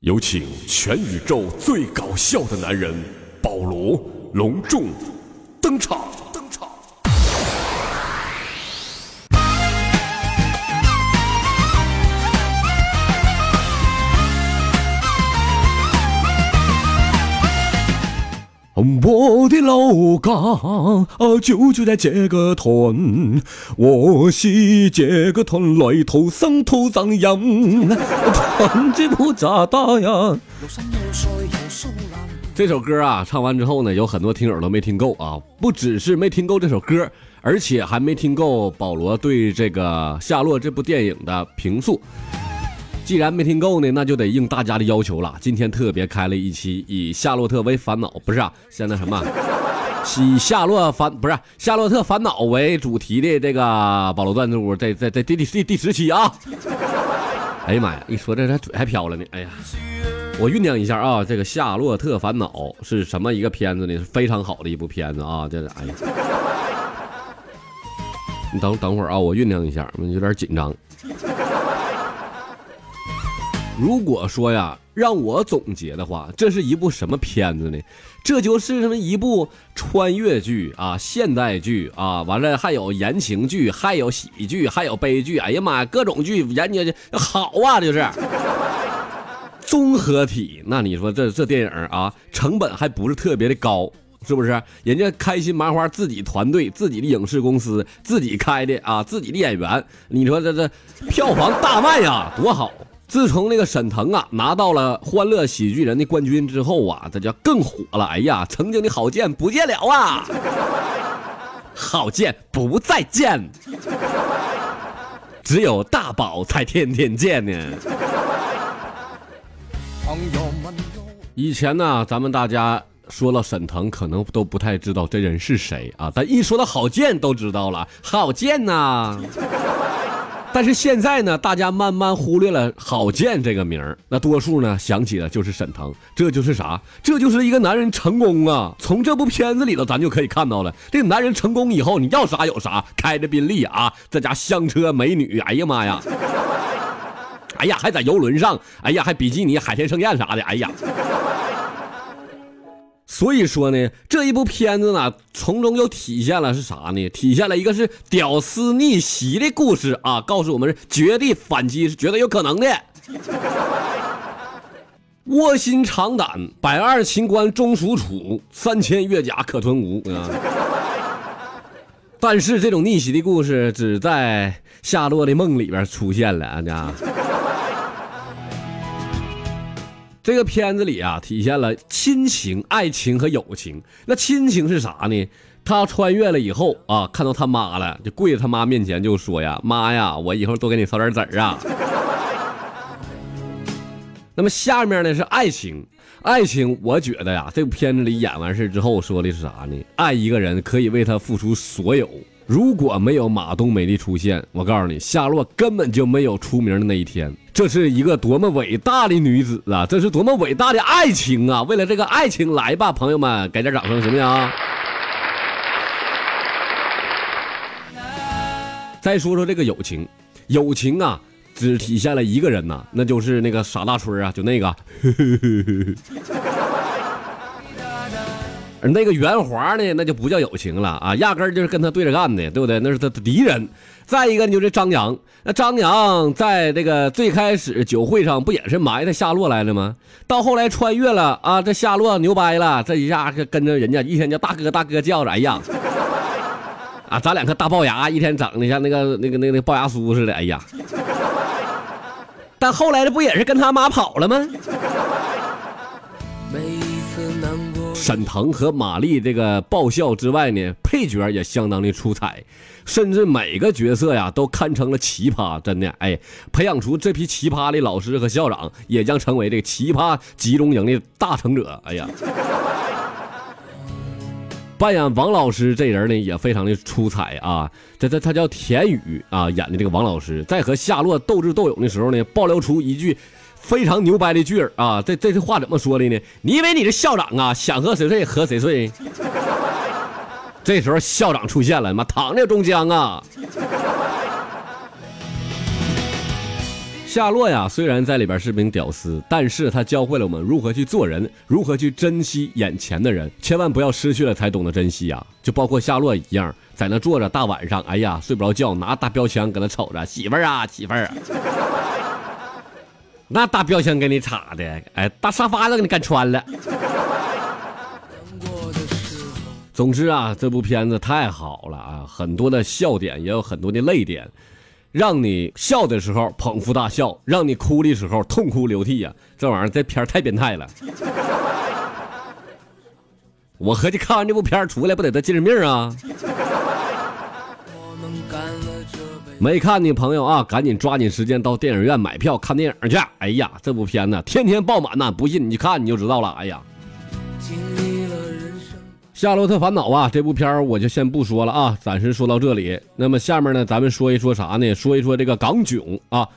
有请全宇宙最搞笑的男人保罗隆重登场！我的老家啊，就住在这个屯，我是这个屯来土生土长人，团结不咋大呀。这首歌啊，唱完之后呢，有很多听友都没听够啊，不只是没听够这首歌，而且还没听够保罗对这个《夏洛》这部电影的评述。既然没听够呢，那就得应大家的要求了。今天特别开了一期以《夏洛特为烦恼》，不是啊，现在什么？以《夏洛烦》不是《夏洛特烦恼》为主题的这个保罗段子屋，在在在第第第第十期啊！哎呀妈呀，一说这这嘴还飘了呢。哎呀，我酝酿一下啊，这个《夏洛特烦恼》是什么一个片子呢？是非常好的一部片子啊！这哎呀，你等等会儿啊，我酝酿一下，有点紧张。如果说呀，让我总结的话，这是一部什么片子呢？这就是什么一部穿越剧啊，现代剧啊，完了还有言情剧，还有喜剧，还有悲剧。哎呀妈呀，各种剧研究好啊，就是综合体。那你说这这电影啊，成本还不是特别的高，是不是？人家开心麻花自己团队、自己的影视公司、自己开的啊，自己的演员，你说这这票房大卖呀，多好！自从那个沈腾啊拿到了欢乐喜剧人的冠军之后啊，这叫更火了。哎呀，曾经的好见不见了啊，好见不再见，只有大宝才天天见呢。以前呢，咱们大家说了沈腾，可能都不太知道这人是谁啊，但一说到郝建，都知道了，郝建呐。但是现在呢，大家慢慢忽略了郝建这个名儿，那多数呢想起的就是沈腾，这就是啥？这就是一个男人成功啊！从这部片子里头，咱就可以看到了，这男人成功以后，你要啥有啥，开着宾利啊，这家香车美女，哎呀妈呀，哎呀，还在游轮上，哎呀，还比基尼海天盛宴啥的，哎呀。所以说呢，这一部片子呢，从中又体现了是啥呢？体现了一个是屌丝逆袭的故事啊，告诉我们是绝地反击是绝对有可能的。卧薪尝胆，百二秦关终属楚，三千越甲可吞吴啊。但是这种逆袭的故事只在夏洛的梦里边出现了啊。这个片子里啊，体现了亲情、爱情和友情。那亲情是啥呢？他穿越了以后啊，看到他妈了，就跪在他妈面前就说呀：“妈呀，我以后多给你烧点子啊。” 那么下面呢是爱情，爱情我觉得呀，这部片子里演完事之后说的是啥呢？爱一个人可以为他付出所有。如果没有马冬梅的出现，我告诉你，夏洛根本就没有出名的那一天。这是一个多么伟大的女子啊！这是多么伟大的爱情啊！为了这个爱情，来吧，朋友们，给点掌声行不行？再说说这个友情，友情啊，只体现了一个人呐，那就是那个傻大春啊，就那个。而那个袁华呢，那就不叫友情了啊，压根儿就是跟他对着干的，对不对？那是他的敌人。再一个，就是张扬。那张扬在这个最开始酒会上不也是埋汰夏洛来了吗？到后来穿越了啊，这夏洛牛掰了，这一下跟着人家一天叫大哥大哥叫着，哎呀，啊，咱两颗大龅牙，一天整的像那个那个那个那龅牙酥似的，哎呀。但后来这不也是跟他妈跑了吗？沈腾和马丽这个爆笑之外呢，配角也相当的出彩，甚至每个角色呀都堪称了奇葩。真的，哎，培养出这批奇葩的老师和校长，也将成为这个奇葩集中营的大成者。哎呀，扮演王老师这人呢也非常的出彩啊，这这他叫田宇啊，演的这个王老师，在和夏洛斗智斗勇的时候呢，爆料出一句。非常牛掰的句儿啊！这这句话怎么说的呢？你以为你是校长啊，想和谁睡和谁睡？这时候校长出现了，妈躺着中枪啊！夏洛呀，虽然在里边是名屌丝，但是他教会了我们如何去做人，如何去珍惜眼前的人，千万不要失去了才懂得珍惜呀。就包括夏洛一样，在那坐着，大晚上，哎呀，睡不着觉，拿大标枪搁那瞅着媳妇儿啊，媳妇儿啊，那大标枪给你插的，哎，大沙发都给你干穿了。总之啊，这部片子太好了啊，很多的笑点，也有很多的泪点。让你笑的时候捧腹大笑，让你哭的时候痛哭流涕呀！这玩意儿这片太变态了。我合计看完这部片出来不得得精神病啊！没看的朋友啊，赶紧抓紧时间到电影院买票看电影去！哎呀，这部片子天天爆满呐，不信你看你就知道了。哎呀。《夏洛特烦恼》啊，这部片儿我就先不说了啊，暂时说到这里。那么下面呢，咱们说一说啥呢？说一说这个港囧啊。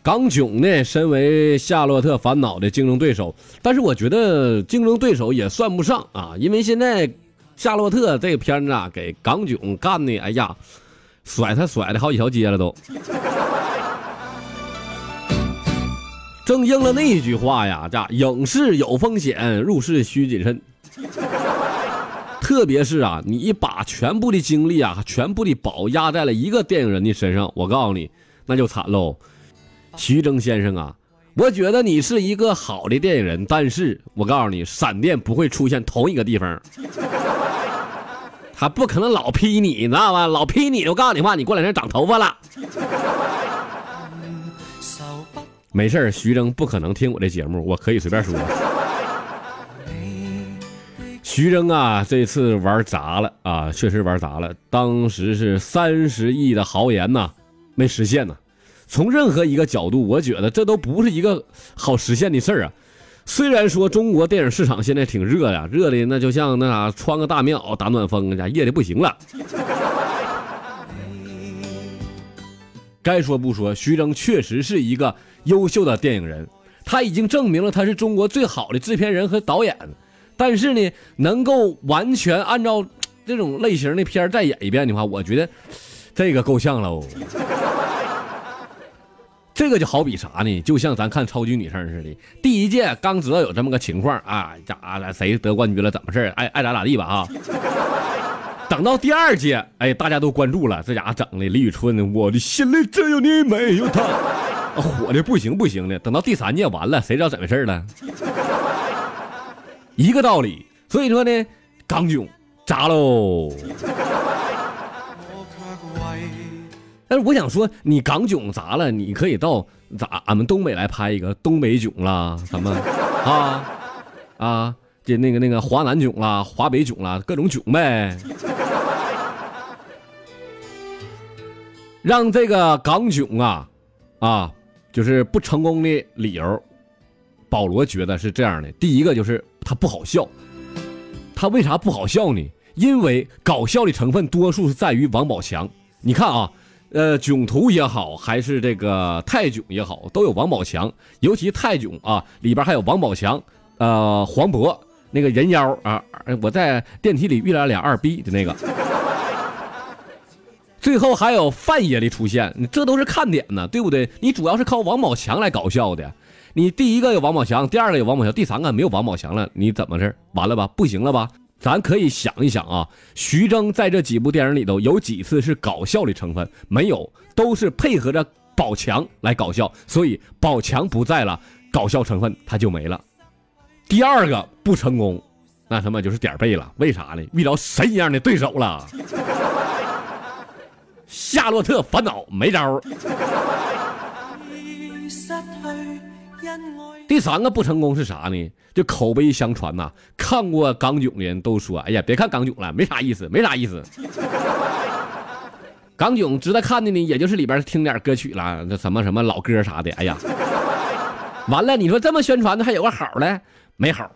港囧呢，身为《夏洛特烦恼》的竞争对手，但是我觉得竞争对手也算不上啊，因为现在《夏洛特》这个片子啊，给港囧干的，哎呀，甩他甩的好几条街了都。正应了那句话呀，这影视有风险，入市需谨慎。特别是啊，你把全部的精力啊，全部的宝压在了一个电影人的身上，我告诉你，那就惨喽。徐峥先生啊，我觉得你是一个好的电影人，但是我告诉你，闪电不会出现同一个地方，他不可能老劈你，你知道吗？老劈你，我告诉你话，你过两天长头发了。没事徐峥不可能听我的节目，我可以随便说。徐峥啊，这次玩砸了啊，确实玩砸了。当时是三十亿的豪言呐，没实现呢。从任何一个角度，我觉得这都不是一个好实现的事儿啊。虽然说中国电影市场现在挺热呀，热的那就像那啥，穿个大棉袄打暖风，家热的不行了。该说不说，徐峥确实是一个优秀的电影人，他已经证明了他是中国最好的制片人和导演。但是呢，能够完全按照这种类型的片再演一遍的话，我觉得这个够呛喽。这个就好比啥呢？就像咱看超级女声似的，第一届刚知道有这么个情况啊，咋了谁得冠军了？怎么事爱爱咋咋地吧啊。等到第二届，哎，大家都关注了，这家伙整的李宇春，我的心里只有你，没有他，火的不行不行的。等到第三届完了，谁知道怎么回事了？一个道理，所以说呢，港囧砸喽。但是我想说，你港囧砸了，你可以到咋俺们东北来拍一个东北囧啦，什么啊啊，这那个那个华南囧啦，华北囧啦，各种囧呗。让这个港囧啊啊，就是不成功的理由，保罗觉得是这样的：第一个就是。它不好笑，它为啥不好笑呢？因为搞笑的成分多数是在于王宝强。你看啊，呃，囧途也好，还是这个泰囧也好，都有王宝强。尤其泰囧啊，里边还有王宝强，呃，黄渤那个人妖啊，我在电梯里遇了俩二逼的那个。最后还有范爷的出现，这都是看点呢，对不对？你主要是靠王宝强来搞笑的。你第一个有王宝强，第二个有王宝强，第三个没有王宝强了，你怎么事完了吧？不行了吧？咱可以想一想啊，徐峥在这几部电影里头有几次是搞笑的成分？没有，都是配合着宝强来搞笑。所以宝强不在了，搞笑成分他就没了。第二个不成功，那他妈就是点背了。为啥呢？遇到神一样的对手了。夏洛特烦恼没招。第三个不成功是啥呢？就口碑相传呐，看过港囧的人都说：“哎呀，别看港囧了，没啥意思，没啥意思。”港囧值得看的呢，也就是里边听点歌曲了，那什么什么老歌啥的。哎呀，完了，你说这么宣传的还有个好嘞？没好。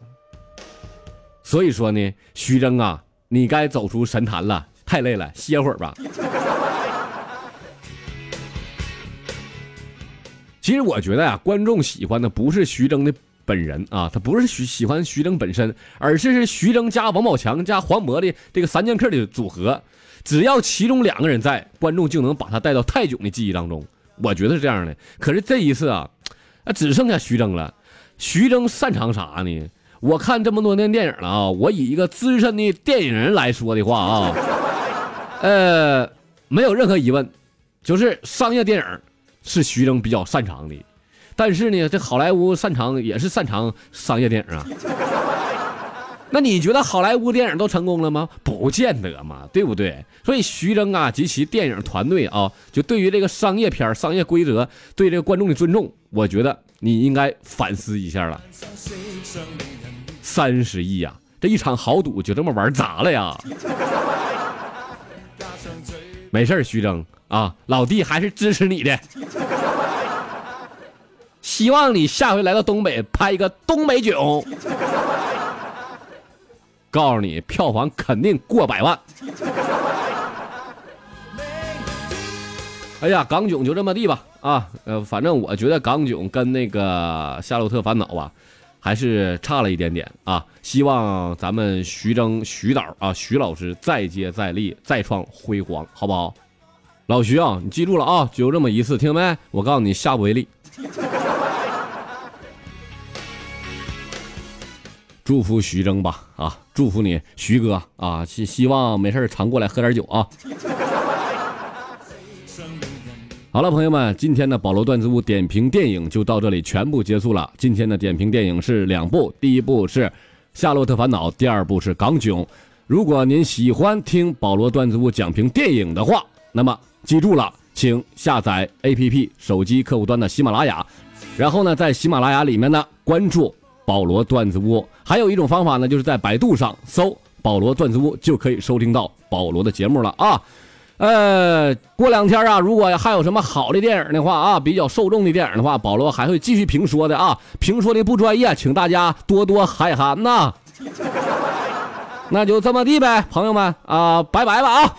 所以说呢，徐峥啊，你该走出神坛了，太累了，歇会儿吧。其实我觉得呀，观众喜欢的不是徐峥的本人啊，他不是徐喜欢徐峥本身，而是是徐峥加王宝强加黄渤的这个三剑客的组合。只要其中两个人在，观众就能把他带到泰囧的记忆当中。我觉得是这样的。可是这一次啊，啊只剩下徐峥了。徐峥擅长啥呢？我看这么多年电影了啊，我以一个资深的电影人来说的话啊，呃，没有任何疑问，就是商业电影是徐峥比较擅长的。但是呢，这好莱坞擅长也是擅长商业电影啊。那你觉得好莱坞电影都成功了吗？不见得嘛，对不对？所以徐峥啊及其电影团队啊，就对于这个商业片、商业规则，对这个观众的尊重，我觉得你应该反思一下了。三十亿呀，这一场豪赌就这么玩砸了呀！没事徐峥啊，老弟还是支持你的。希望你下回来到东北拍一个东北囧。告诉你，票房肯定过百万。哎呀，港囧就这么地吧，啊，呃，反正我觉得港囧跟那个《夏洛特烦恼》吧，还是差了一点点啊。希望咱们徐峥、徐导啊，徐老师再接再厉，再创辉煌，好不好？老徐啊，你记住了啊，就这么一次，听没？我告诉你，下不为例。祝福徐峥吧，啊，祝福你，徐哥啊，希希望没事常过来喝点酒啊。好了，朋友们，今天的保罗段子屋点评电影就到这里全部结束了。今天的点评电影是两部，第一部是《夏洛特烦恼》，第二部是《港囧》。如果您喜欢听保罗段子屋讲评电影的话，那么记住了，请下载 APP 手机客户端的喜马拉雅，然后呢，在喜马拉雅里面呢关注。保罗段子屋，还有一种方法呢，就是在百度上搜“保罗段子屋”，就可以收听到保罗的节目了啊。呃，过两天啊，如果还有什么好的电影的话啊，比较受众的电影的话，保罗还会继续评说的啊。评说的不专业，请大家多多海涵呐。那就这么地呗，朋友们啊，拜拜了啊。